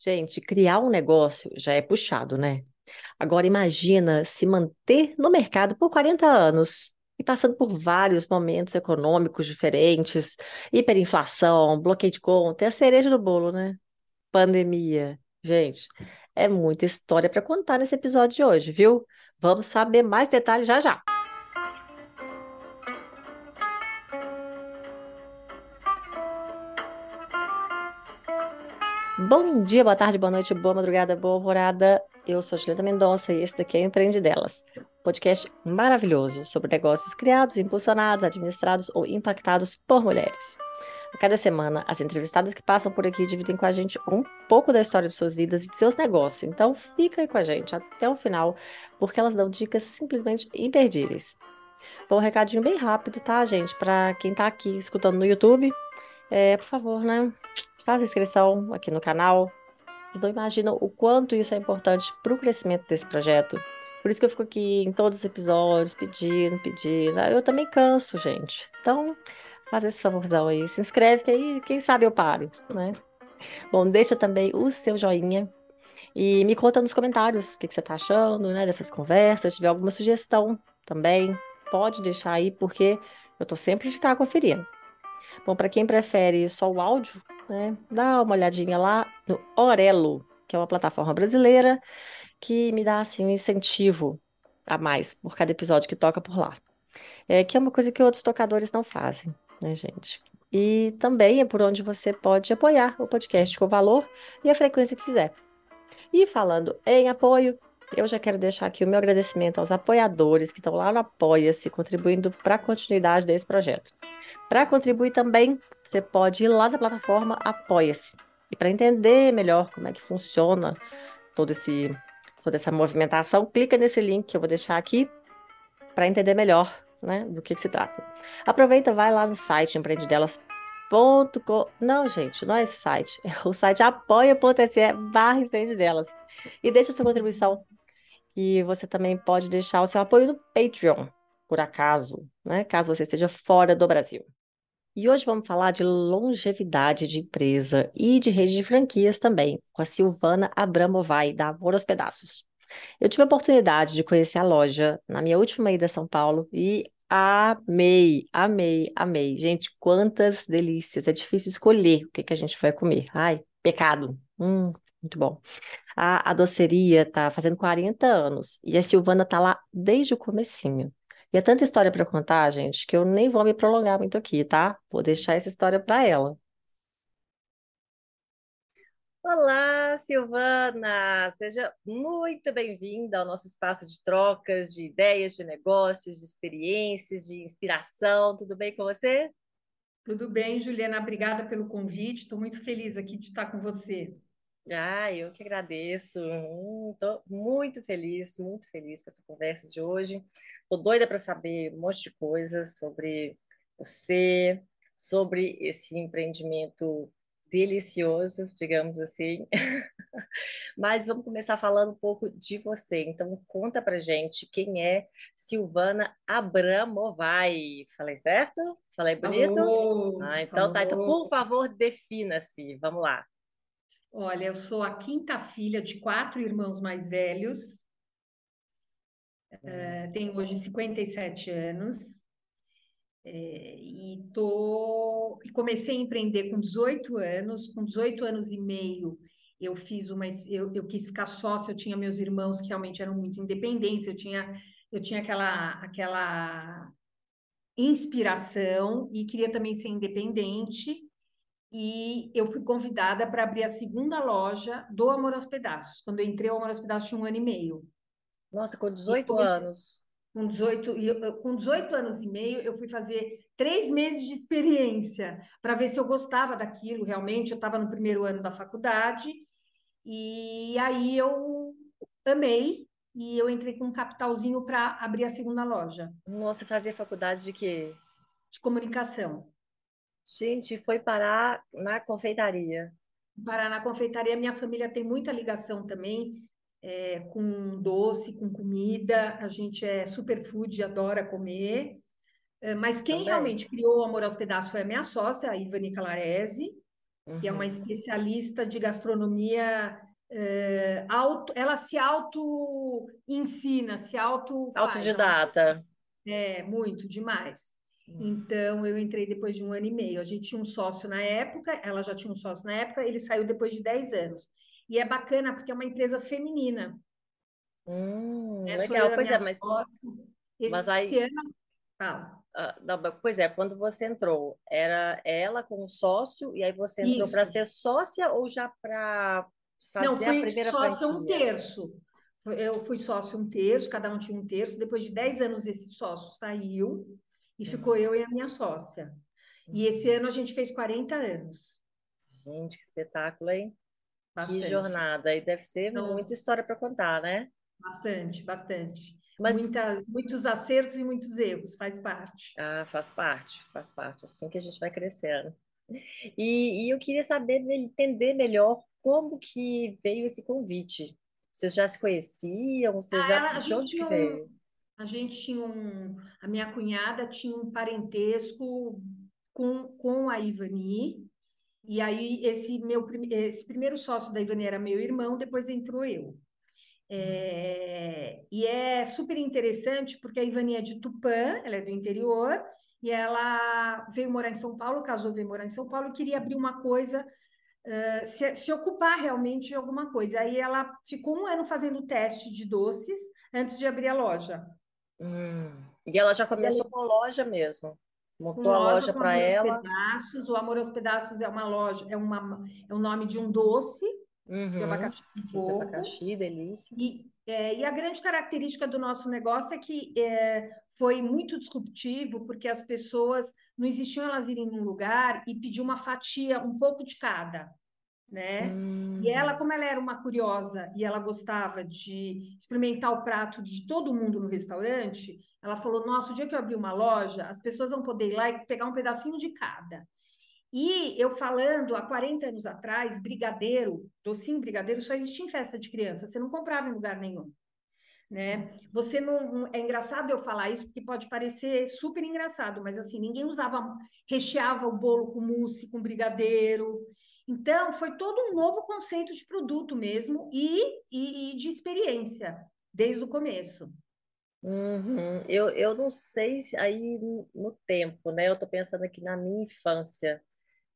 Gente, criar um negócio já é puxado, né? Agora imagina se manter no mercado por 40 anos e passando por vários momentos econômicos diferentes, hiperinflação, bloqueio de conta, é a cereja do bolo, né? Pandemia. Gente, é muita história para contar nesse episódio de hoje, viu? Vamos saber mais detalhes já já. Bom dia, boa tarde, boa noite, boa madrugada, boa alvorada. Eu sou a Juliana Mendonça e esse daqui é o Empreende Delas, podcast maravilhoso sobre negócios criados, impulsionados, administrados ou impactados por mulheres. A cada semana, as entrevistadas que passam por aqui dividem com a gente um pouco da história de suas vidas e de seus negócios. Então, fica aí com a gente até o final, porque elas dão dicas simplesmente imperdíveis. Bom, um recadinho bem rápido, tá, gente? Para quem tá aqui escutando no YouTube, é, por favor, né? Faz inscrição aqui no canal. Vocês não imaginam o quanto isso é importante para o crescimento desse projeto. Por isso que eu fico aqui em todos os episódios, pedindo, pedindo. Eu também canso, gente. Então, faz esse favorzão aí. Se inscreve que aí, quem sabe eu paro, né? Bom, deixa também o seu joinha e me conta nos comentários o que, que você está achando, né, dessas conversas. Se tiver alguma sugestão também, pode deixar aí, porque eu estou sempre de cá conferindo. Bom, para quem prefere só o áudio, né, dá uma olhadinha lá no Orelo, que é uma plataforma brasileira que me dá assim um incentivo a mais por cada episódio que toca por lá. É, que é uma coisa que outros tocadores não fazem, né, gente? E também é por onde você pode apoiar o podcast com o valor e a frequência que quiser. E falando em apoio, eu já quero deixar aqui o meu agradecimento aos apoiadores que estão lá no Apoia-se, contribuindo para a continuidade desse projeto. Para contribuir também, você pode ir lá na plataforma Apoia-se. E para entender melhor como é que funciona todo esse, toda essa movimentação, clica nesse link que eu vou deixar aqui para entender melhor né, do que, que, se trata. Aproveita, vai lá no site empreendedelas.com. Não, gente, não é esse site. É o site apoia.se barra empreendedelas. E deixa sua contribuição. E você também pode deixar o seu apoio no Patreon, por acaso, né? Caso você esteja fora do Brasil. E hoje vamos falar de longevidade de empresa e de rede de franquias também, com a Silvana Abramovai, da Amor aos Pedaços. Eu tive a oportunidade de conhecer a loja na minha última ida a São Paulo e amei, amei, amei. Gente, quantas delícias! É difícil escolher o que, que a gente vai comer. Ai, pecado. Hum, muito bom. A, a doceria tá fazendo 40 anos e a Silvana tá lá desde o comecinho. E é tanta história para contar, gente, que eu nem vou me prolongar muito aqui, tá? Vou deixar essa história para ela. Olá, Silvana! Seja muito bem-vinda ao nosso espaço de trocas de ideias, de negócios, de experiências, de inspiração. Tudo bem com você? Tudo bem, Juliana. Obrigada pelo convite. Estou muito feliz aqui de estar com você. Ah, eu que agradeço. Estou muito feliz, muito feliz com essa conversa de hoje. Estou doida para saber um monte de coisas sobre você, sobre esse empreendimento delicioso, digamos assim. Mas vamos começar falando um pouco de você. Então, conta pra gente quem é Silvana Abramovai. Falei certo? Falei bonito? Falou, ah, então falou. tá. Então, por favor, defina-se. Vamos lá. Olha, eu sou a quinta filha de quatro irmãos mais velhos. Uh, tenho hoje 57 anos. É, e tô, comecei a empreender com 18 anos. Com 18 anos e meio, eu fiz uma. Eu, eu quis ficar sócia, eu tinha meus irmãos que realmente eram muito independentes, eu tinha, eu tinha aquela, aquela inspiração e queria também ser independente e eu fui convidada para abrir a segunda loja do Amor aos Pedaços. Quando eu entrei, o Amor aos Pedaços tinha um ano e meio. Nossa, com 18 comecei, anos. Com 18, com 18 anos e meio, eu fui fazer três meses de experiência para ver se eu gostava daquilo realmente. Eu estava no primeiro ano da faculdade e aí eu amei e eu entrei com um capitalzinho para abrir a segunda loja. Nossa, fazia faculdade de quê? De comunicação. Gente, foi parar na confeitaria. Parar na confeitaria, minha família tem muita ligação também é, com doce, com comida. A gente é superfood, adora comer. É, mas quem também. realmente criou o Amor aos Pedaços foi a minha sócia, a Ivani Calarese. que é uma Uhum. especialista de gastronomia. eh, auto, ela se auto ensina, se auto Autodidata. é muito demais. Então, eu entrei depois de um ano e meio. A gente tinha um sócio na época, ela já tinha um sócio na época, ele saiu depois de 10 anos. E é bacana porque é uma empresa feminina, Hum, eu legal. a Pois é, mas, sócia. mas Esse aí, ano, tá. ah, não, pois é, quando você entrou, era ela com o sócio, e aí você entrou para ser sócia ou já para Não, fazer a fui primeira sócia um terço. Eu fui sócio um terço, cada um tinha um terço. Depois de 10 anos, esse sócio saiu e ficou Hum, eu e a minha sócia. E esse hum. ano a gente fez 40 anos. Gente, que espetáculo, hein? Que Bastante. jornada. E deve ser muita Então, história para contar, né? bastante, bastante. Mas Muita, muitos acertos e muitos erros, faz parte. ah, faz parte, faz parte, assim que a gente vai crescendo. E, e eu queria saber, entender melhor como que veio esse convite. Vocês já se conheciam? Vocês Ah, já, de onde que veio? A gente tinha um, a minha cunhada tinha um parentesco com, com a Ivani, e aí esse meu esse primeiro sócio da Ivani era meu irmão, depois entrou eu. É, e é super interessante porque a Ivani é de Tupã, ela é do interior, e ela veio morar em São Paulo, casou, veio morar em São Paulo e queria abrir uma coisa, eh, se, se ocupar realmente de alguma coisa. Aí ela ficou um ano fazendo teste de doces antes de abrir a loja. Hum. E ela já E ela, começou com loja mesmo. Montou a loja loja com para ela. Pedaços. O Amor aos Pedaços é uma loja, é uma, é o nome de um doce de Uhum. abacaxi com De abacaxi, delícia. E, é, e a grande característica do nosso negócio é que é, foi muito disruptivo, porque as pessoas não existiam elas irem num lugar e pedir uma fatia, um pouco de cada, né? E ela, como ela era uma curiosa e ela gostava de experimentar o prato de todo mundo no restaurante, ela falou: Nossa, o dia que eu abrir uma loja, as pessoas vão poder ir lá e pegar um pedacinho de cada. E eu falando, há 40 anos atrás, brigadeiro, docinho brigadeiro, só existia em festa de criança, você não comprava em lugar nenhum, né? Você não- é engraçado eu falar isso porque pode parecer super engraçado, mas assim, ninguém usava, recheava o bolo com mousse, com brigadeiro. Então, foi todo um novo conceito de produto mesmo e, e, e de experiência, desde o começo. Uhum. Eu, eu não sei se aí no tempo, né? Eu tô pensando aqui na minha infância.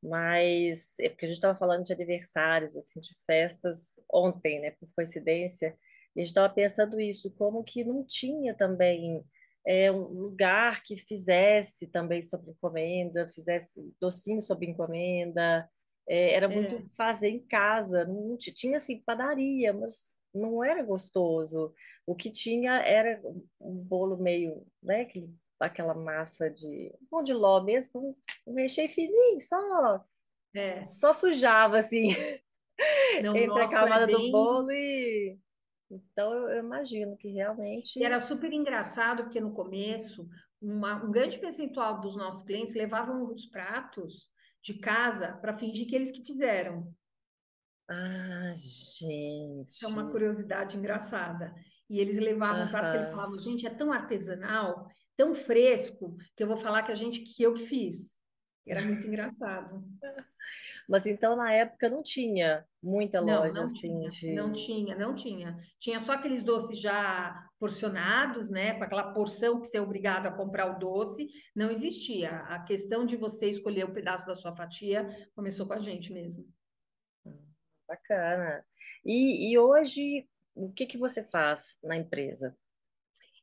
Mas é porque a gente estava falando de aniversários, assim, de festas ontem, né, por coincidência, e a gente estava pensando isso, como que não tinha também é, um lugar que fizesse também sobre encomenda, fizesse docinho sobre encomenda, é, era muito É, fazer em casa, não ti- tinha assim padaria, mas não era gostoso. O que tinha era um bolo meio, né, aquele- aquela massa de pão de ló mesmo, um recheio fininho, só, é. só sujava assim Não, entre a nosso é camada do bem bolo e então eu, eu imagino que E realmente era super engraçado, porque no começo, uma- um grande percentual dos nossos clientes levavam os pratos de casa para fingir que eles que fizeram. ah, É uma gente, curiosidade engraçada. E eles levavam que eles aham. falavam, gente, é tão artesanal, tão fresco, que eu vou falar que a gente que eu que fiz. Era muito engraçado. Mas então na época não tinha muita Não, loja não assim tinha, não de tinha, não tinha. Tinha só aqueles doces já porcionados, né? Com aquela porção que você é obrigado a comprar o doce. Não existia. A questão de você escolher o pedaço da sua fatia começou com a gente mesmo. bacana. E, e hoje o que que você faz na empresa?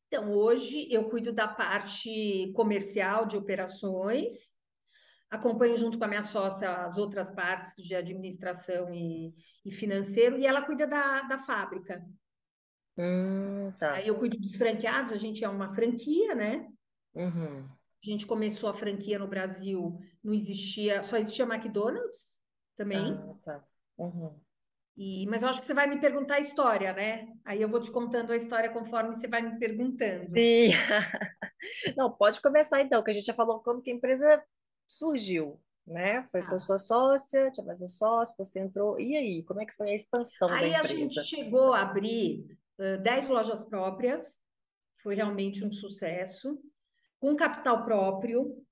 Então, hoje eu cuido da parte comercial de operações, acompanho junto com a minha sócia as outras partes de administração e, e financeiro, e ela cuida da, da fábrica. Hum, Aí tá. eu cuido dos franqueados, a gente é uma franquia, né? Uhum. A gente começou a franquia no Brasil, não existia, só existia McDonald's Ah, também. tá. Uhum. E, mas eu acho que você vai me perguntar a história, né? Aí eu vou te contando a história conforme você vai me perguntando. Sim. Não, pode começar então, que a gente já falou como que a empresa surgiu, né? Foi com a Tá. sua sócia, tinha mais um sócio, você entrou. E aí, como é que foi a expansão da Aí a gente empresa? chegou a abrir 10 lojas próprias, foi realmente um sucesso, com capital próprio,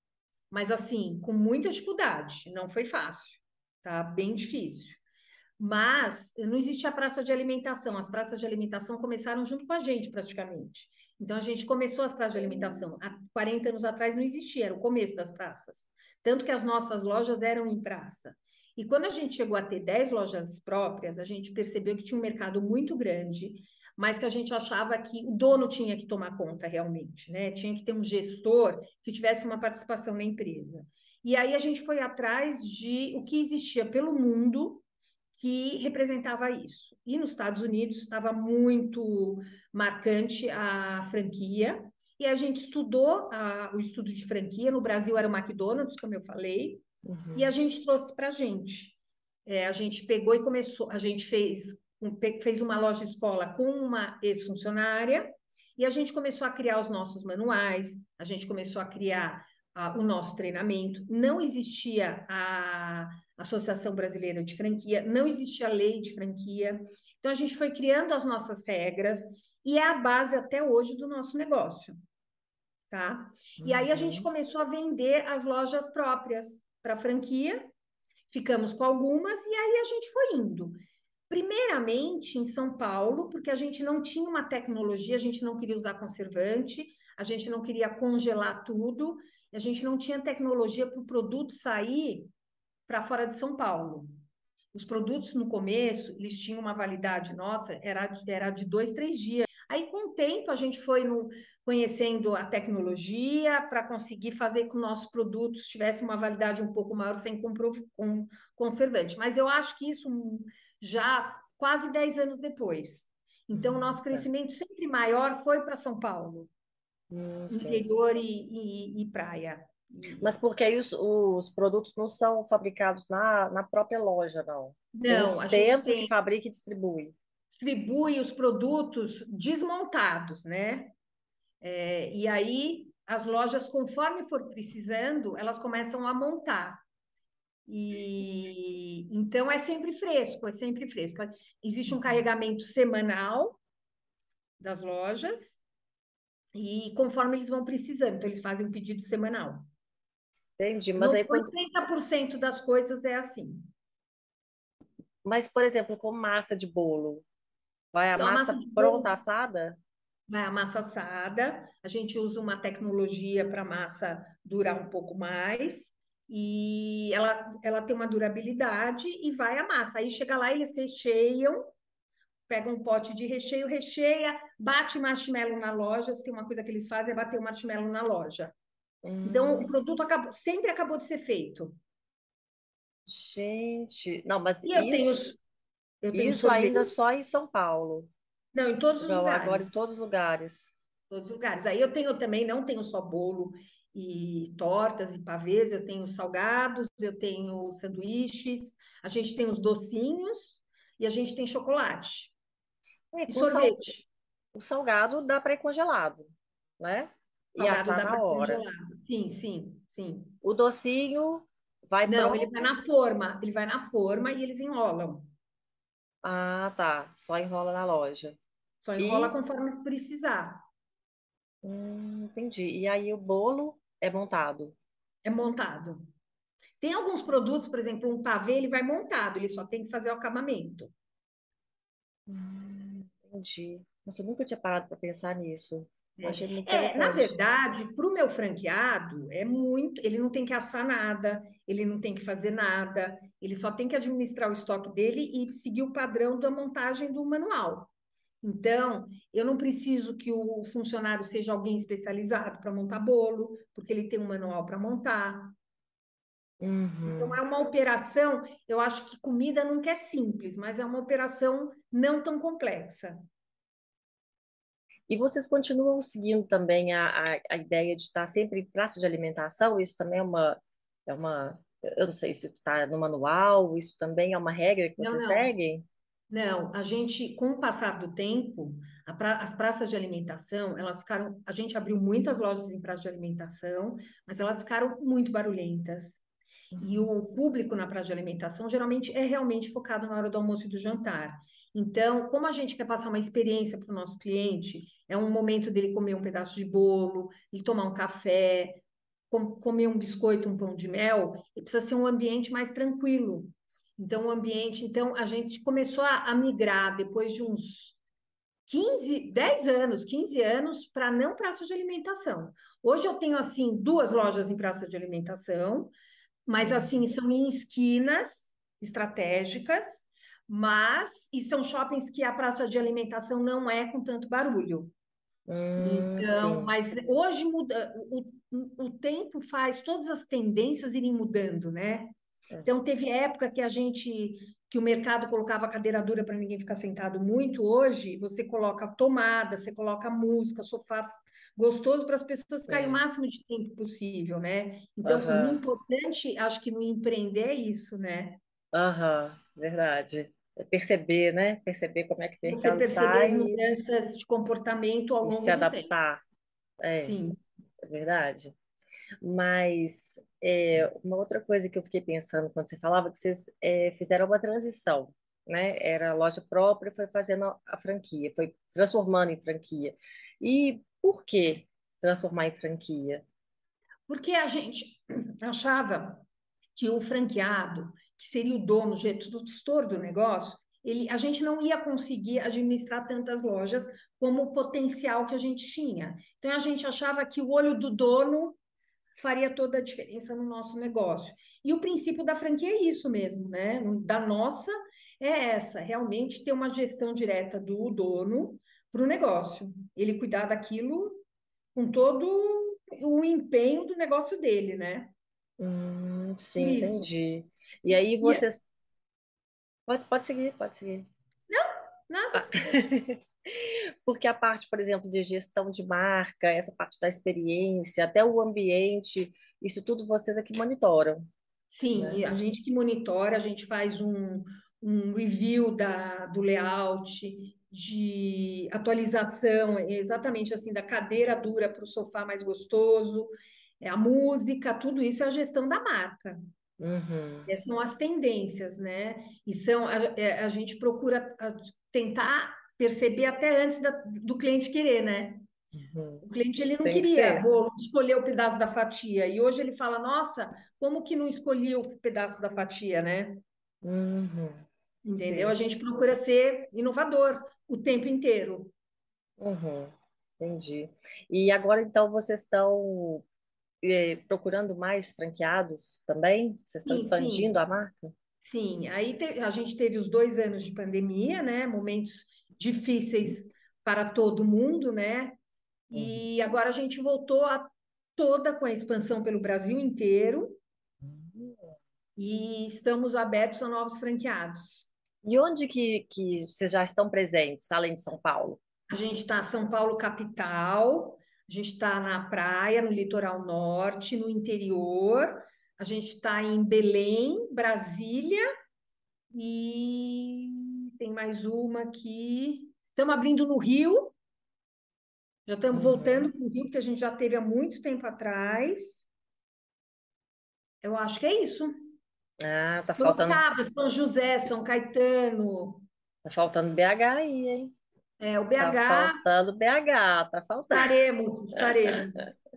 mas assim, com muita dificuldade, não foi fácil. tá bem difícil. Mas não existia praça de alimentação, as praças de alimentação começaram junto com a gente, praticamente. Então, a gente começou as praças de alimentação. Há 40 anos atrás não existia, era o começo das praças. Tanto que as nossas lojas eram em praça. E quando a gente chegou a ter 10 lojas próprias, a gente percebeu que tinha um mercado muito grande, mas que a gente achava que o dono tinha que tomar conta realmente, né? Tinha que ter um gestor que tivesse uma participação na empresa. E aí a gente foi atrás de o que existia pelo mundo que representava isso. E nos Estados Unidos estava muito marcante a franquia, e a gente estudou a, o estudo de franquia. No Brasil era o McDonald's, como eu falei, uhum. e a gente trouxe para a gente. É, a gente pegou e começou, a gente fez, fez uma loja escola com uma ex-funcionária, e a gente começou a criar os nossos manuais, a gente começou a criar a, o nosso treinamento. Não existia a Associação Brasileira de Franquia, não existia lei de franquia. Então, a gente foi criando as nossas regras e é a base até hoje do nosso negócio. Tá? Uhum. E aí a gente uhum. começou a vender as lojas próprias para franquia, ficamos com algumas e aí a gente foi indo. Primeiramente em São Paulo, porque a gente não tinha uma tecnologia, a gente não queria usar conservante, a gente não queria congelar tudo, a gente não tinha tecnologia para o produto sair para fora de São Paulo. Os produtos no começo, eles tinham uma validade nossa, era, era de dois, três dias. Aí, com o tempo, a gente foi no, conhecendo a tecnologia para conseguir fazer com que nossos produtos tivessem uma validade um pouco maior sem com conservante. Mas eu acho que isso já quase 10 anos depois. Então, o nosso crescimento sempre maior foi para São Paulo, hum, interior e, e, e praia. Mas porque aí os, os produtos não são fabricados na, na própria loja, não? Não, tem um centro tem... que fabrica e distribui. Distribui os produtos desmontados, né? É, e aí as lojas, conforme for precisando, elas começam a montar. E então é sempre fresco, é sempre fresco. Existe um uhum. carregamento semanal das lojas e conforme eles vão precisando, então eles fazem um pedido semanal. Entendi, mas no, aí... 80% das coisas é assim. Mas, por exemplo, com massa de bolo, vai a então, massa, massa pronta bolo, assada? Vai a massa assada, a gente usa uma tecnologia para a massa durar um pouco mais, e ela, ela tem uma durabilidade e vai a massa. Aí chega lá, eles recheiam, pega um pote de recheio, recheia, bate marshmallow na loja. Se tem uma coisa que eles fazem é bater o marshmallow na loja. Então, o hum. produto acabou, sempre acabou de ser feito. Gente, não, mas e eu isso, tenho, eu tenho isso ainda só em São Paulo. Não, em todos os não, lugares. Agora em todos os lugares. Todos os lugares. Aí eu tenho também, não tenho só bolo e tortas e pavês, eu tenho salgados, eu tenho sanduíches, a gente tem os docinhos e a gente tem chocolate. É, e sorvete. O salgado dá para ir congelado, né? E assar na hora. Sim, sim, sim. O docinho vai Não, ele vai na forma, ele vai na forma e eles enrolam. Ah, tá. Só enrola na loja. Só enrola e... conforme precisar. Hum, entendi. E aí o bolo é montado? É montado. Tem alguns produtos, por exemplo, um pavê, ele vai montado, ele só tem que fazer o acabamento. Hum, entendi. Nossa, eu nunca tinha parado para pensar nisso. Eu achei muito é, na verdade, para o meu franqueado, é muito. Ele não tem que assar nada, ele não tem que fazer nada, ele só tem que administrar o estoque dele e seguir o padrão da montagem do manual. Então, eu não preciso que o funcionário seja alguém especializado para montar bolo, porque ele tem um manual para montar. Uhum. Então, é uma operação. Eu acho que comida nunca é simples, mas é uma operação não tão complexa. E vocês continuam seguindo também a, a, a ideia de estar sempre em praça de alimentação? Isso também é uma, é uma eu não sei se está no manual, isso também é uma regra que vocês não, não. seguem? Não, a gente, com o passar do tempo, pra, as praças de alimentação, elas ficaram, a gente abriu muitas lojas em praça de alimentação, mas elas ficaram muito barulhentas. E o público na praça de alimentação geralmente é realmente focado na hora do almoço e do jantar. Então, como a gente quer passar uma experiência para o nosso cliente, é um momento dele comer um pedaço de bolo, ele tomar um café, com, comer um biscoito, um pão de mel, e precisa ser um ambiente mais tranquilo. Então, o ambiente, então a gente começou a, a migrar depois de uns 15, 10 anos, 15 anos para não praça de alimentação. Hoje eu tenho assim duas lojas em praça de alimentação, mas assim são em esquinas estratégicas, mas e são shoppings que a praça de alimentação não é com tanto barulho. Hum, Então, sim. mas hoje muda, o, o, o tempo faz todas as tendências irem mudando, né? É. Então, teve época que a gente, que o mercado colocava cadeira dura para ninguém ficar sentado muito. Hoje, você coloca tomada, você coloca música, sofá gostoso para as pessoas ficarem o É. máximo de tempo possível, né? Então, o Aham, importante, acho que no empreender é isso, né? aham, verdade. Perceber, né? Perceber como é que o Você mercado perceber as e, mudanças de comportamento ao e se longo do tempo. adaptar. É, Sim, é verdade. Mas é, uma outra coisa que eu fiquei pensando quando você falava, que vocês é, fizeram uma transição, né? Era loja própria, foi fazendo a franquia, foi transformando em franquia. E por que transformar em franquia? porque a gente achava que o franqueado, que seria o dono, o gestor do negócio, ele, a gente não ia conseguir administrar tantas lojas como o potencial que a gente tinha. Então, a gente achava que o olho do dono faria toda a diferença no nosso negócio. E o princípio da franquia é isso mesmo, né? Da nossa é essa, realmente ter uma gestão direta do dono para o negócio. Ele cuidar daquilo com todo o empenho do negócio dele, né? Hum, sim, isso. entendi. E aí é- vocês. Pode, pode seguir, pode seguir. nada, Ah. Porque a parte, por exemplo, de gestão de marca, essa parte da experiência, até o ambiente, isso tudo vocês é que monitoram, sim, né? a gente que monitora, a gente faz um, um review da, do layout, de atualização, exatamente assim, da cadeira dura para o sofá mais gostoso, é, a música, tudo isso é a gestão da marca. Uhum, Essas são as tendências, né? E são, a, é, a gente procura a, tentar perceber até antes da- do cliente querer, né? uhum. O cliente ele não Tem que queria ser. bolo, escolher o pedaço da fatia. E hoje ele fala, nossa, como que não escolhi o pedaço da fatia, né? Uhum, Entendeu? A sim. gente procura ser inovador o tempo inteiro. Uhum, entendi. E agora, então, vocês estão eh, procurando mais franqueados também? Vocês estão Sim, expandindo sim, a marca? sim. Aí te- a gente teve os dois anos de pandemia, né? Momentos difíceis para todo mundo, né? Uhum. E agora a gente voltou a toda com a expansão pelo Brasil inteiro e estamos abertos a novos franqueados. E onde que, que vocês já estão presentes, além de São Paulo? A gente está em São Paulo capital, a gente está na praia, no litoral norte, no interior, a gente está em Belém, Brasília e tem mais uma aqui. Estamos abrindo no Rio, já estamos voltando Uhum. para o Rio, que a gente já teve há muito tempo atrás. Eu acho que é isso. Ah, tá faltando, Sorocaba, São José, São Caetano, tá faltando BH aí, hein? É, o Tá BH, faltando BH, tá faltando. estaremos, estaremos.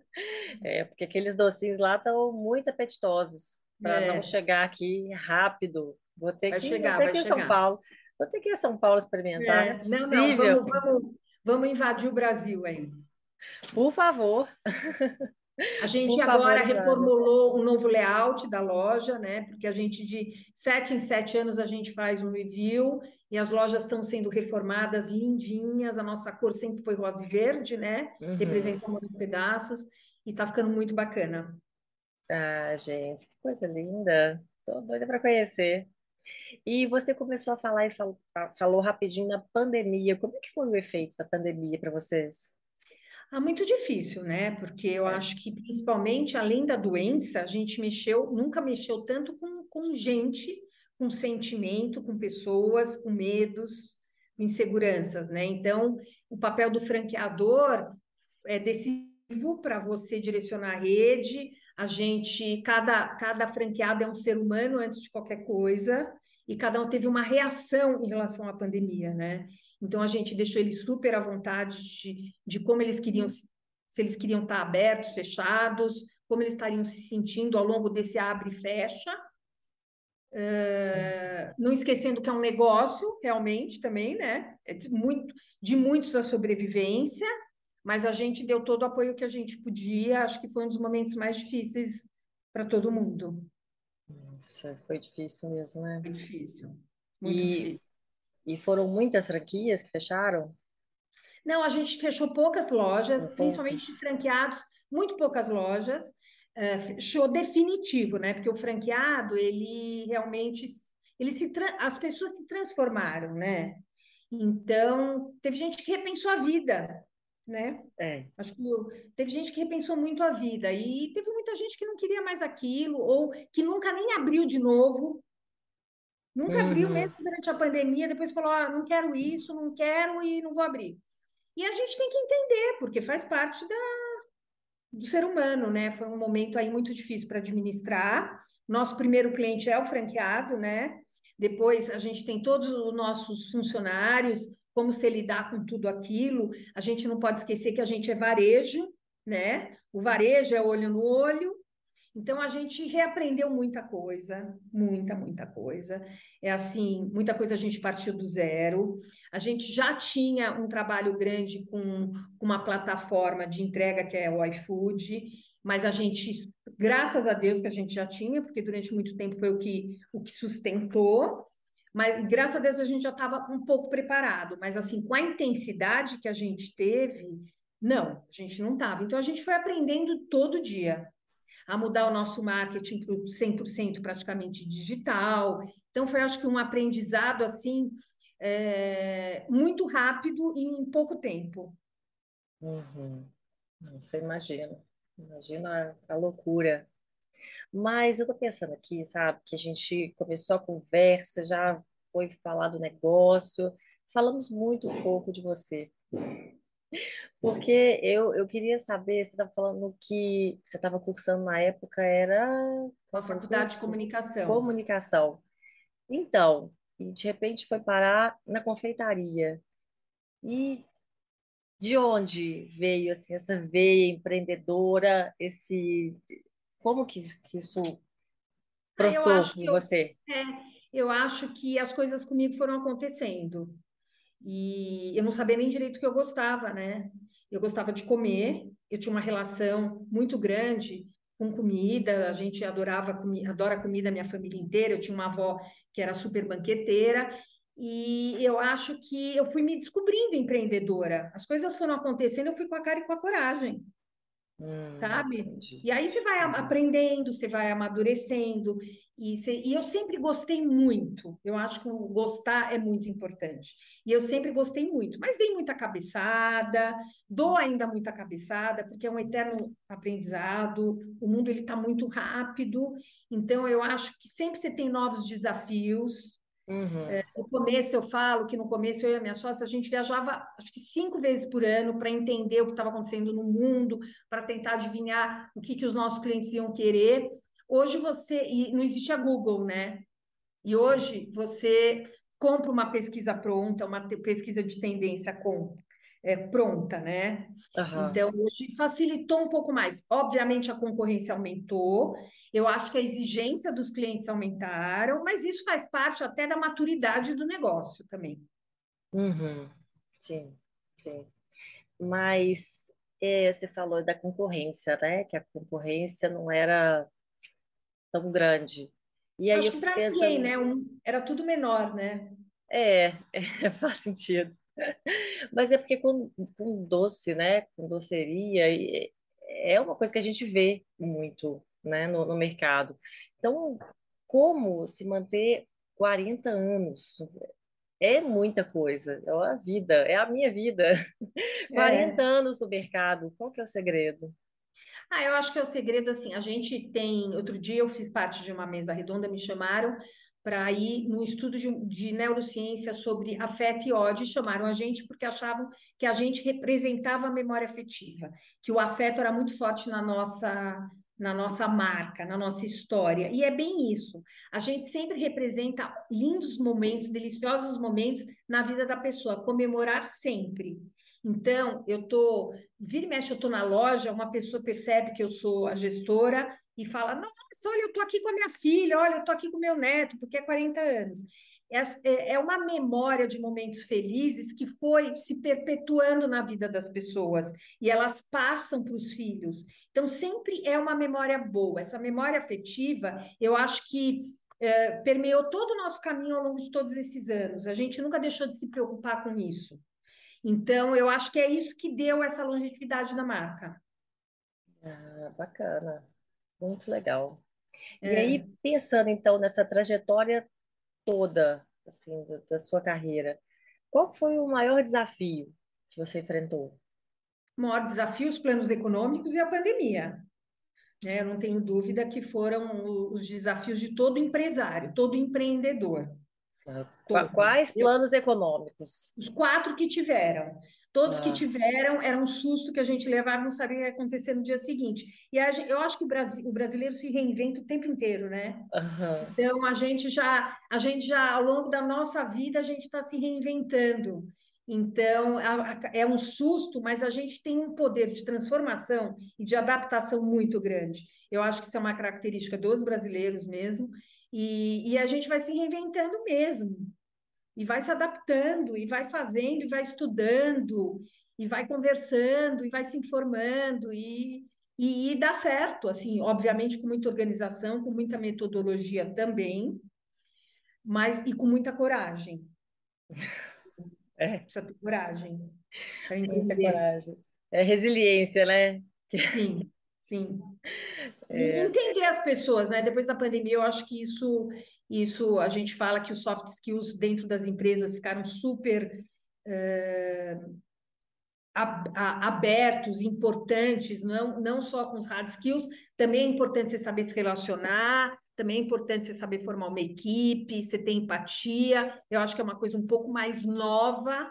É, porque aqueles docinhos lá estão muito apetitosos para não É, chegar aqui rápido. Vou ter vai que, vou chegar, ter vai que ir São. Paulo. Vou ter que ir a São Paulo experimentar, não é É, não, não, vamos, vamos, vamos invadir o Brasil aí. Por favor, A gente favor, agora reformulou um novo layout da loja, né? Porque a gente, de sete em sete anos, a gente faz um review e as lojas estão sendo reformadas, lindinhas. A nossa cor sempre foi rosa e verde, né? Uhum. Representa amor nos pedaços e tá ficando muito bacana. Ah, gente, que coisa linda. Tô doida para conhecer. E você começou a falar e falou, falou rapidinho na pandemia. Como é que foi o efeito da pandemia para vocês? Ah, muito difícil, né? Porque eu É. acho que, principalmente, além da doença, a gente mexeu, nunca mexeu tanto com, com gente, com sentimento, com pessoas, com medos, com inseguranças, né? Então, o papel do franqueador é decisivo para você direcionar a rede. A gente, cada, cada franqueado é um ser humano antes de qualquer coisa, e cada um teve uma reação em relação à pandemia, né? Então a gente deixou eles super à vontade de, de como eles queriam, se eles queriam estar abertos, fechados, como eles estariam se sentindo ao longo desse abre e fecha. Uh, não esquecendo que é um negócio, realmente, também, né? É de, muito, de muitos a sobrevivência, mas a gente deu todo o apoio que a gente podia. Acho que foi um dos momentos mais difíceis para todo mundo. Nossa, foi difícil mesmo, né? Foi difícil, muito e, difícil. E foram muitas franquias que fecharam? Não, a gente fechou poucas lojas, principalmente de franqueados, muito poucas lojas. Uh, fechou definitivo, né? Porque o franqueado, ele realmente, ele se as pessoas se transformaram, né? Então, teve gente que repensou a vida, né? É. Acho que teve gente que repensou muito a vida e teve muita gente que não queria mais aquilo ou que nunca nem abriu de novo. Nunca uhum. abriu mesmo durante a pandemia, depois falou: ah, não quero isso, não quero e não vou abrir. E a gente tem que entender, porque faz parte da, do ser humano, né? Foi um momento aí muito difícil para administrar. Nosso primeiro cliente é o franqueado, né? Depois a gente tem todos os nossos funcionários, como se lidar com tudo aquilo. A gente não pode esquecer que a gente é varejo, né? O varejo é olho no olho, então a gente reaprendeu muita coisa, muita, muita coisa. É assim, muita coisa a gente partiu do zero. A gente já tinha um trabalho grande com uma plataforma de entrega que é o iFood, mas a gente, graças a Deus que a gente já tinha, porque durante muito tempo foi o que, o que sustentou. Mas graças a Deus a gente já estava um pouco preparado, mas assim, com a intensidade que a gente teve, não, a gente não estava. Então a gente foi aprendendo todo dia a mudar o nosso marketing para 100% praticamente digital. Então, foi, acho que, um aprendizado, assim, é, muito rápido em pouco tempo. Uhum. Você imagina, imagina a, a loucura. Mas eu tô pensando aqui, sabe, que a gente começou a conversa, já foi falar do negócio, falamos muito pouco de você. Porque eu, eu queria saber, você estava falando que você estava cursando na época, era uma faculdade de comunicação. Comunicação. Então, e de repente foi parar na confeitaria. E de onde veio assim essa veia empreendedora, esse como que, que isso brotou ah, em você? Eu, é, eu acho que as coisas comigo foram acontecendo. E eu não sabia nem direito o que eu gostava, né? Eu gostava de comer, eu tinha uma relação muito grande com comida, a gente adorava adora comida, minha família inteira. Eu tinha uma avó que era super banqueteira, e eu acho que eu fui me descobrindo empreendedora. As coisas foram acontecendo, eu fui com a cara e com a coragem. Hum, sabe? Entendi. E aí você vai aprendendo, você vai amadurecendo. E, você, e eu sempre gostei muito. Eu acho que o gostar é muito importante. E eu sempre gostei muito, mas dei muita cabeçada, dou ainda muita cabeçada, porque é um eterno aprendizado. O mundo ele está muito rápido. Então eu acho que sempre você tem novos desafios. Uhum. É, no começo eu falo que no começo eu e a minha sócia a gente viajava acho que cinco vezes por ano para entender o que estava acontecendo no mundo, para tentar adivinhar o que, que os nossos clientes iam querer. Hoje você e não existe a Google, né? E hoje você compra uma pesquisa pronta, uma pesquisa de tendência com é, pronta, né? Uhum. Então, hoje facilitou um pouco mais. Obviamente, a concorrência aumentou, eu acho que a exigência dos clientes aumentaram, mas isso faz parte até da maturidade do negócio também. Uhum. Sim, sim. Mas é, você falou da concorrência, né? Que a concorrência não era tão grande. E aí acho que para pensando... ninguém, né? Um, era tudo menor, né? É, é, faz sentido. Mas é porque com, com doce, né? Com doceria, é uma coisa que a gente vê muito, né? No, no mercado. Então, como se manter 40 anos? É muita coisa, é a vida, é a minha vida. 40 é. anos no mercado, qual que é o segredo? Ah, eu acho que é o segredo, assim, a gente tem... Outro dia eu fiz parte de uma mesa redonda, me chamaram para ir no estudo de, de, neurociência sobre afeto e ódio, chamaram a gente porque achavam que a gente representava a memória afetiva, que o afeto era muito forte na nossa na nossa marca, na nossa história. E é bem isso. A gente sempre representa lindos momentos, deliciosos momentos na vida da pessoa, comemorar sempre. Então, eu tô, vira e mexe, eu tô na loja, uma pessoa percebe que eu sou a gestora, e fala: Nossa, olha, eu estou aqui com a minha filha, olha, eu estou aqui com meu neto, porque é 40 anos. É, é, é uma memória de momentos felizes que foi se perpetuando na vida das pessoas e elas passam para os filhos. Então, sempre é uma memória boa. Essa memória afetiva, eu acho que é, permeou todo o nosso caminho ao longo de todos esses anos. A gente nunca deixou de se preocupar com isso. Então, eu acho que é isso que deu essa longevidade da marca. Ah, bacana, muito legal. E aí, é. pensando então nessa trajetória toda, assim, da, da sua carreira, qual foi o maior desafio que você enfrentou? O maior desafio, os planos econômicos e a pandemia. É, eu não tenho dúvida que foram os desafios de todo empresário, todo empreendedor. Quais planos econômicos? Os quatro que tiveram. Todos ah. que tiveram, era um susto que a gente levava, não sabia o que ia acontecer no dia seguinte. E a, eu acho que o, Brasil, o, brasileiro se reinventa o tempo inteiro, né? Uhum. Então, a gente já, a gente já, ao longo da nossa vida, a gente está se reinventando. Então, a, a, é um susto, mas a gente tem um poder de transformação e de adaptação muito grande. Eu acho que isso é uma característica dos brasileiros mesmo, e, e a gente vai se reinventando mesmo, e vai se adaptando, e vai fazendo, e vai estudando, e vai conversando, e vai se informando, e, e, e dá certo, assim, obviamente com muita organização, com muita metodologia também, mas e com muita coragem. É. Precisa ter coragem. Muita coragem. É resiliência, né? Sim, sim. É. Entender as pessoas, né? Depois da pandemia, eu acho que isso, isso a gente fala que os soft skills dentro das empresas ficaram super uh, abertos, importantes, não, não só com os hard skills, também é importante você saber se relacionar, também é importante você saber formar uma equipe, você ter empatia. Eu acho que é uma coisa um pouco mais nova,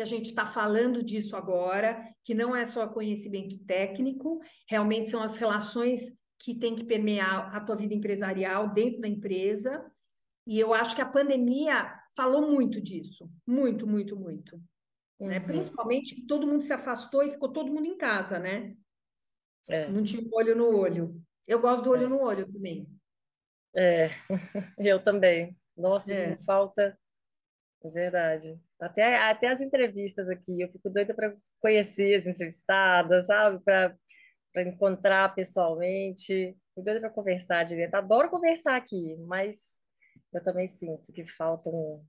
que a gente está falando disso agora, que não é só conhecimento técnico, realmente são as relações que tem que permear a tua vida empresarial dentro da empresa. E eu acho que a pandemia falou muito disso, muito, muito, muito. Né? Uhum. Né? Principalmente que todo mundo se afastou e ficou todo mundo em casa, né? É. Não tinha olho no olho. Eu gosto do olho é. no olho também. É, eu também. Nossa, é. que falta. É verdade. Até, até as entrevistas aqui, eu fico doida para conhecer as entrevistadas, sabe? Para encontrar pessoalmente. Fico doida para conversar direto. Adoro conversar aqui, mas eu também sinto que falta um,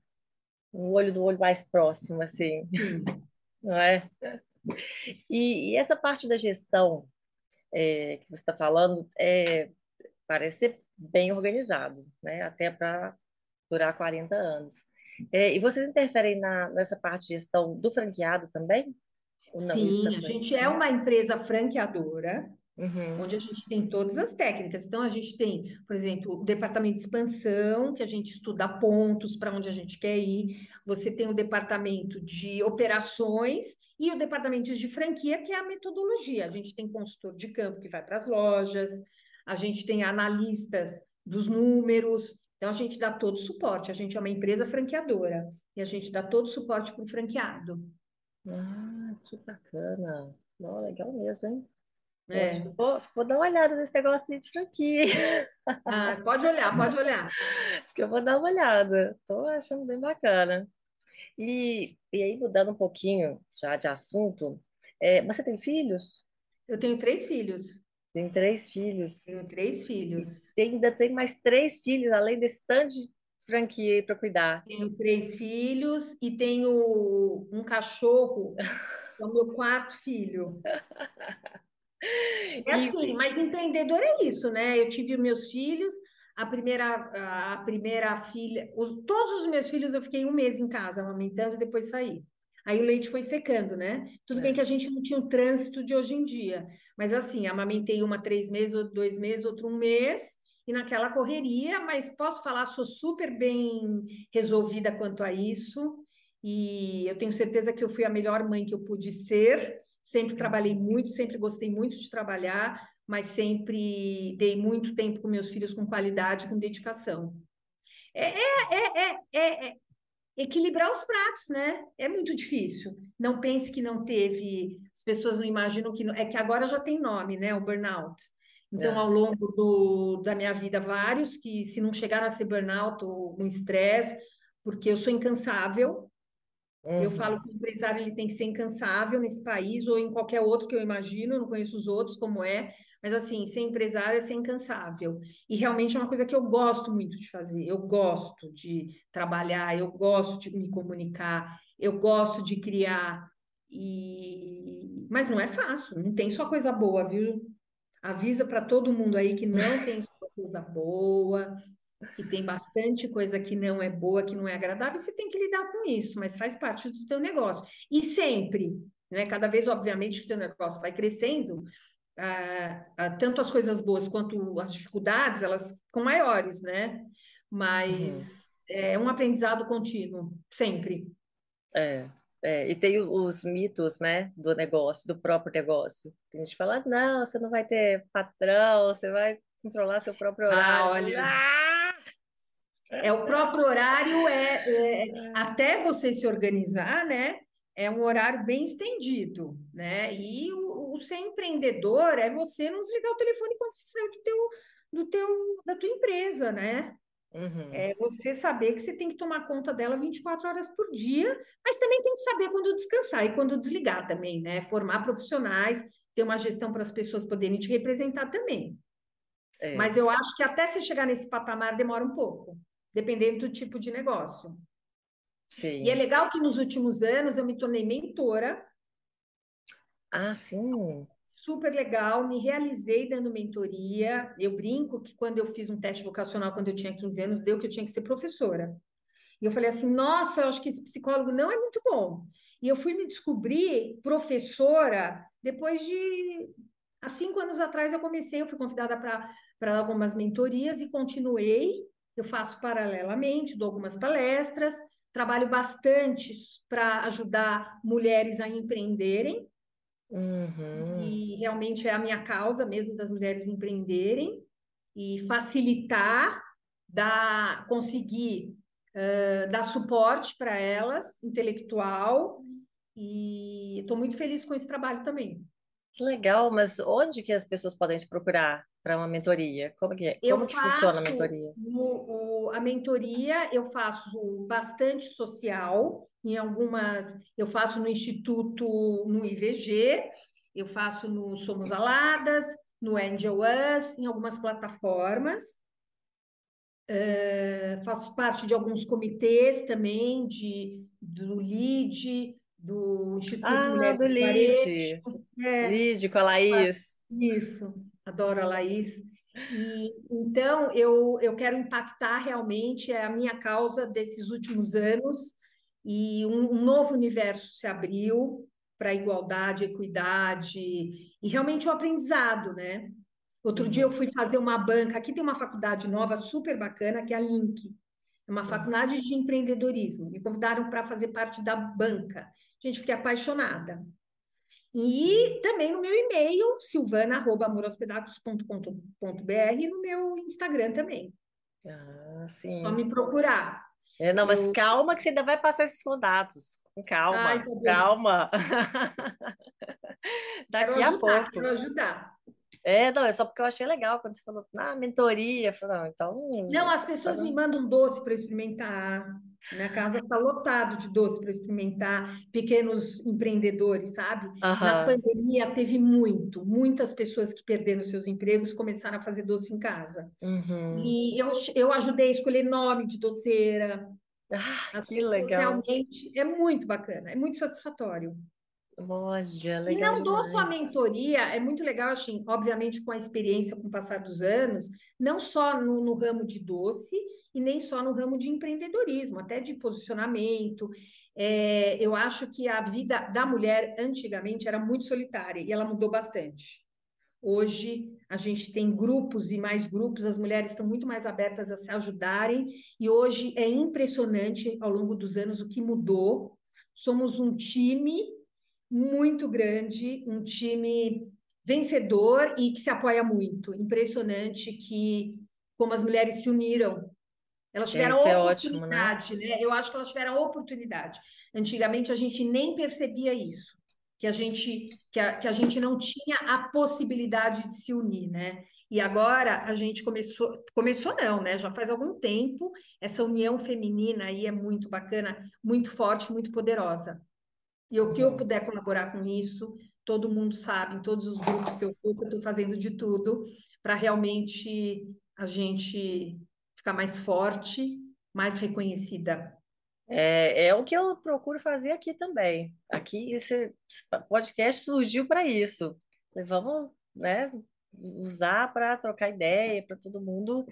um olho do olho mais próximo, assim. Não é? E, e essa parte da gestão é, que você está falando é, parece ser bem organizado, né? Até para durar 40 anos. É, e vocês interferem na, nessa parte de gestão do franqueado também? Não, Sim, a gente é uma empresa franqueadora, Uhum. onde a gente tem todas as técnicas. Então, a gente tem, por exemplo, o departamento de expansão, que a gente estuda pontos para onde a gente quer ir. Você tem o departamento de operações e o departamento de franquia, que é a metodologia. A gente tem consultor de campo que vai para as lojas, a gente tem analistas dos números, então a gente dá todo o suporte. A gente é uma empresa franqueadora e a gente dá todo o suporte para o franqueado. Ah, que bacana. Não, legal mesmo, hein? É. Vou, vou, dar uma olhada nesse negócio de franquia. Ah, pode olhar, pode olhar. Acho que eu vou dar uma olhada. Estou achando bem bacana. E, e aí, mudando um pouquinho já de assunto, é, você tem filhos? Eu tenho três filhos. Tem três filhos. Tenho três filhos. E ainda tem mais três filhos, além desse tanto de franquia para cuidar. Tenho três filhos e tenho um cachorro, que é o meu quarto filho. É assim, mas empreendedor é isso, né? Eu tive meus filhos, a primeira, a primeira filha, os, todos os meus filhos eu fiquei um mês em casa amamentando e depois saí. Aí o leite foi secando, né? Tudo é. bem que a gente não tinha o trânsito de hoje em dia, mas assim, amamentei uma três meses, outro dois meses, outro um mês, e naquela correria, mas posso falar, sou super bem resolvida quanto a isso, e eu tenho certeza que eu fui a melhor mãe que eu pude ser. Sempre trabalhei muito, sempre gostei muito de trabalhar, mas sempre dei muito tempo com meus filhos com qualidade, com dedicação. É, é, é, é, equilibrar os pratos, né? É muito difícil. Não pense que não teve, as pessoas não imaginam que não, é que agora já tem nome, né? O burnout. Então, ao Ah, longo do, da minha vida, vários que, se não chegar a ser burnout ou um estresse, porque eu sou incansável, eu falo uhum, que o empresário ele tem que ser incansável nesse país ou em qualquer outro que eu imagino, eu não conheço os outros como é, mas assim, ser empresário é ser incansável. E realmente é uma coisa que eu gosto muito de fazer. Eu gosto de trabalhar, eu gosto de me comunicar, eu gosto de criar. E... Mas não é fácil, não tem só coisa boa, viu? Avisa para todo mundo aí que não tem só coisa boa que tem bastante coisa que não é boa, que não é agradável, você tem que lidar com isso, mas faz parte do teu negócio. E sempre, né? Cada vez, obviamente, que o teu negócio vai crescendo, ah, ah, tanto as coisas boas quanto as dificuldades, elas ficam maiores, né? uhum. Mas é um aprendizado contínuo, sempre. É, é, e tem os mitos, né, do negócio, do próprio negócio. Tem gente que fala, "Ah, não, você não vai ter patrão, você vai controlar seu próprio Ah, horário. olha, Ah! É o próprio horário, é, é- até você se organizar, né? É um horário bem estendido, né? E ser empreendedor é você não desligar o telefone quando você sai do teu, do teu, da tua empresa, né? Uhum, É você saber que você tem que tomar conta dela 24 horas por dia, mas também tem que saber quando descansar e quando desligar também, né? Formar profissionais, ter uma gestão para as pessoas poderem te representar também. Mas é, eu acho que até você chegar nesse patamar demora um pouco, dependendo do tipo de negócio. E é sim. legal que nos últimos anos eu me tornei mentora, Ah, sim. super legal, me realizei dando mentoria. Eu brinco que quando eu fiz um teste vocacional, quando eu tinha 15 anos, deu que eu tinha que ser professora. E eu falei assim: nossa, eu acho que esse psicólogo não é muito bom. E eu fui me descobrir professora depois de. Há cinco anos atrás eu comecei, eu fui convidada para algumas mentorias e continuei. Eu faço paralelamente, dou algumas palestras, trabalho bastante para ajudar mulheres a empreenderem, Uhum. e realmente é a minha causa mesmo das mulheres empreenderem e facilitar, dar, conseguir eh, dar suporte para elas, intelectual, e estou muito feliz com esse trabalho também. Que legal, mas onde que as pessoas podem te procurar para uma mentoria? Como que é? Eu Como que funciona a mentoria? no- o- a mentoria, eu faço bastante social, em algumas, eu faço no Instituto, no IVG, eu faço no Somos Aladas, no Angel Us, em algumas plataformas. Eu faço parte de alguns comitês também, de, do LIDE, do Instituto Ah, Mulher do. Lide. É, Lide com a Laís. isso, adoro a Laís. E então eu, eu quero impactar realmente é a minha causa desses últimos anos e um, um novo universo se abriu para igualdade, equidade e realmente o aprendizado, né? Outro dia eu Uhum, fui fazer uma banca. Aqui tem uma faculdade nova super bacana que é a Link, é uma uhum. faculdade de empreendedorismo. Me convidaram para fazer parte da banca. Gente, fiquei apaixonada. E também no meu e-mail, silvana.amorospedaços.com.br e no meu Instagram também. Ah, Só sim. me procurar. É, não, mas Eu, calma que você ainda vai passar esses contatos. Com ai, Calma, tá calma. Daqui a pouco. ajudar. É, não, é só porque eu achei legal quando você falou, ah, mentoria. Eu falei, não, Não, então. as tá pessoas me bom. mandam doce para experimentar. Minha casa está lotado de doce para experimentar, pequenos empreendedores, sabe? Na Aham. pandemia teve muito, muitas pessoas que perderam seus empregos começaram a fazer doce em casa. Uhum. E eu, eu ajudei a escolher nome de doceira. Ah, As que legal. realmente é muito bacana, é muito satisfatório. Olha, E legal não dou só demais. mentoria, é muito legal, assim, obviamente com a experiência, com o passar dos anos, não só no, no ramo de doce e nem só no ramo de empreendedorismo, até de posicionamento. É, eu acho que a vida da mulher antigamente era muito solitária e ela mudou bastante. Hoje a gente tem grupos e mais grupos, as mulheres estão muito mais abertas a se ajudarem, e hoje é impressionante ao longo dos anos o que mudou. Somos um time muito grande, um time vencedor e que se apoia muito. Impressionante que como as mulheres se uniram. Elas É, tiveram isso a é ótimo, né? oportunidade, né? Eu acho que elas tiveram oportunidade. Antigamente a gente nem percebia isso, que a gente que a, que a gente não tinha a possibilidade de se unir, né? E agora a gente começou, começou não, né? Já faz algum tempo, essa união feminina aí é muito bacana, muito forte, muito poderosa. E o que eu puder colaborar com isso, todo mundo sabe, em todos os grupos que eu estou, eu estou fazendo de tudo para realmente a gente ficar mais forte, mais reconhecida. É, é o que eu procuro fazer aqui também. Aqui esse podcast surgiu para isso. Vamos, né, usar para trocar ideia, para todo mundo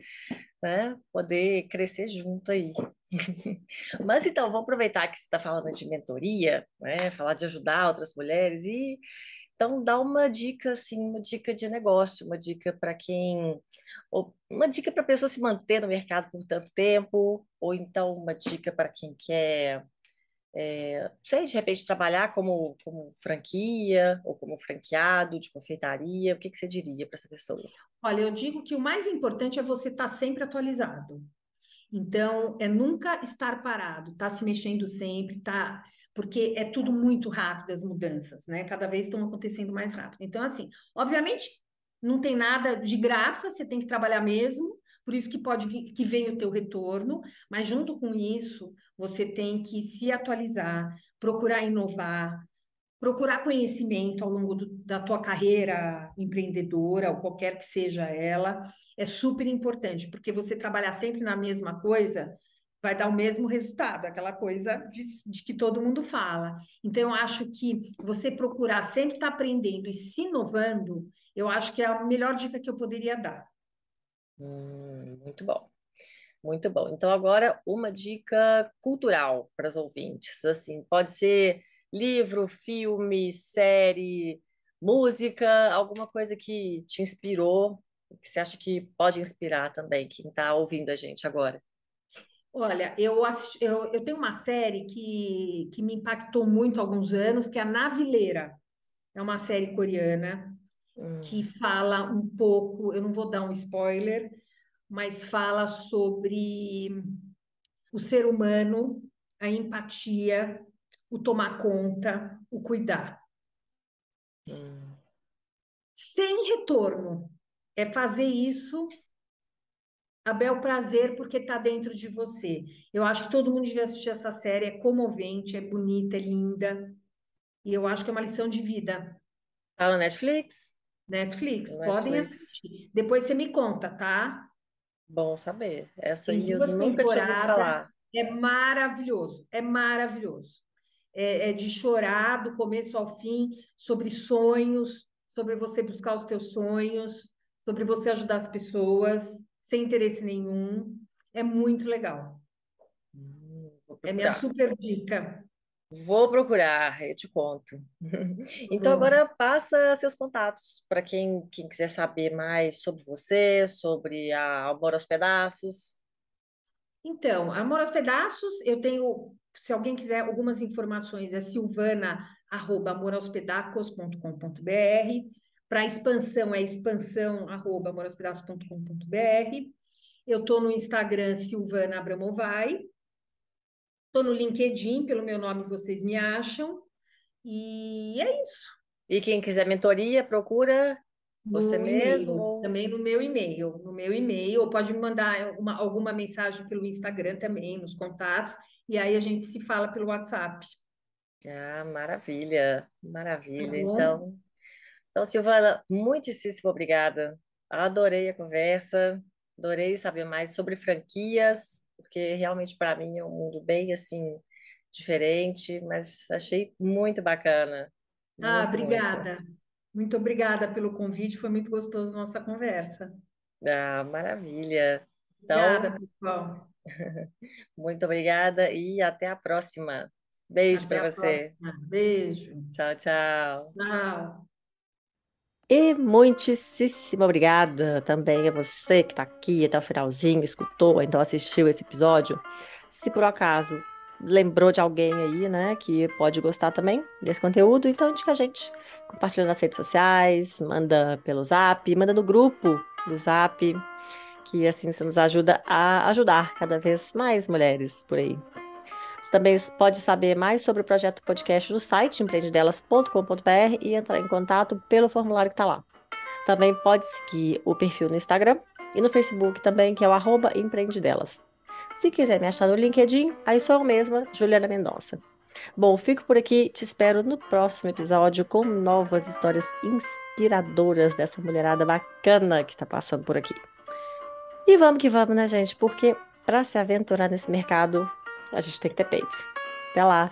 né, poder crescer junto aí. Mas então, vamos aproveitar que você está falando de mentoria, né, falar de ajudar outras mulheres e então dá uma dica assim, uma dica de negócio, uma dica para quem, uma dica para a pessoa se manter no mercado por tanto tempo, ou então uma dica para quem quer é, sei, de repente trabalhar como, como franquia ou como franqueado de confeitaria, o que, que você diria para essa pessoa? Olha, eu digo que o mais importante é você estar tá sempre atualizado. Então, é nunca estar parado, tá se mexendo sempre, tá porque é tudo muito rápido as mudanças, né? Cada vez estão acontecendo mais rápido. Então, assim, obviamente não tem nada de graça, você tem que trabalhar mesmo, por isso que pode vir, que vem o teu retorno, mas junto com isso, você tem que se atualizar, procurar inovar, procurar conhecimento ao longo do, da tua carreira empreendedora, ou qualquer que seja ela, é super importante, porque você trabalhar sempre na mesma coisa vai dar o mesmo resultado, aquela coisa de, de que todo mundo fala. Então, eu acho que você procurar sempre estar aprendendo e se inovando, eu acho que é a melhor dica que eu poderia dar. Hum, muito bom. Muito bom. Então, agora uma dica cultural para os ouvintes. Assim, pode ser livro, filme, série, música, alguma coisa que te inspirou, que você acha que pode inspirar também quem está ouvindo a gente agora. Olha, eu, assisti, eu, eu tenho uma série que, que me impactou muito há alguns anos, que é a Navileira. É uma série coreana hum. que fala um pouco, eu não vou dar um spoiler, mas fala sobre o ser humano, a empatia, o tomar conta, o cuidar. Hum. Sem retorno. É fazer isso a bel prazer porque está dentro de você. Eu acho que todo mundo devia assistir essa série, é comovente, é bonita, é linda. E eu acho que é uma lição de vida. Fala Netflix? Netflix, Netflix. podem assistir. Depois você me conta, tá? Bom saber. Essa aí eu nunca tinha ouvido falar. É maravilhoso, é maravilhoso. É, é, de chorar do começo ao fim, sobre sonhos, sobre você buscar os teus sonhos, sobre você ajudar as pessoas, sem interesse nenhum. É muito legal. Hum, é minha super dica. Vou procurar, eu te conto. Então, agora passa seus contatos para quem, quem quiser saber mais sobre você, sobre a Amor aos Pedaços. Então, Amor aos Pedaços, eu tenho, se alguém quiser algumas informações, é silvana.amorauspedacos.com.br. Para expansão, é expansão.amorauspedacos.com.br. Eu estou no Instagram, Silvana Abramovai. Estou no LinkedIn, pelo meu nome vocês me acham. E é isso. E quem quiser mentoria, procura você no mesmo? Também no meu e-mail. No meu e-mail, ou pode me mandar uma, alguma mensagem pelo Instagram também, nos contatos, e aí a gente se fala pelo WhatsApp. Ah, maravilha, maravilha. Tá então, então, Silvana, muitíssimo obrigada. Adorei a conversa, adorei saber mais sobre franquias, porque realmente para mim é um mundo bem assim diferente, mas achei muito bacana. Ah, obrigada. Muito. muito obrigada pelo convite, foi muito gostoso a nossa conversa. Ah, maravilha. Então, obrigada, pessoal. muito obrigada e até a próxima. Beijo para você. Próxima. Beijo. Tchau, tchau. Tchau. E muitíssimo obrigada também a você que está aqui até o finalzinho, escutou, então assistiu esse episódio. Se por acaso lembrou de alguém aí, né, que pode gostar também desse conteúdo, então indica a gente. Compartilha nas redes sociais, manda pelo zap, manda no grupo do zap, que assim você nos ajuda a ajudar cada vez mais mulheres por aí. Você também pode saber mais sobre o projeto podcast no site empreendedelas.com.br e entrar em contato pelo formulário que está lá. Também pode seguir o perfil no Instagram e no Facebook também, que é o arroba empreendedelas. Se quiser me achar no LinkedIn, aí sou eu mesma, Juliana Mendonça. Bom, fico por aqui, te espero no próximo episódio com novas histórias inspiradoras dessa mulherada bacana que está passando por aqui. E vamos que vamos, né, gente? Porque para se aventurar nesse mercado, a gente tem que ter peito. Até lá!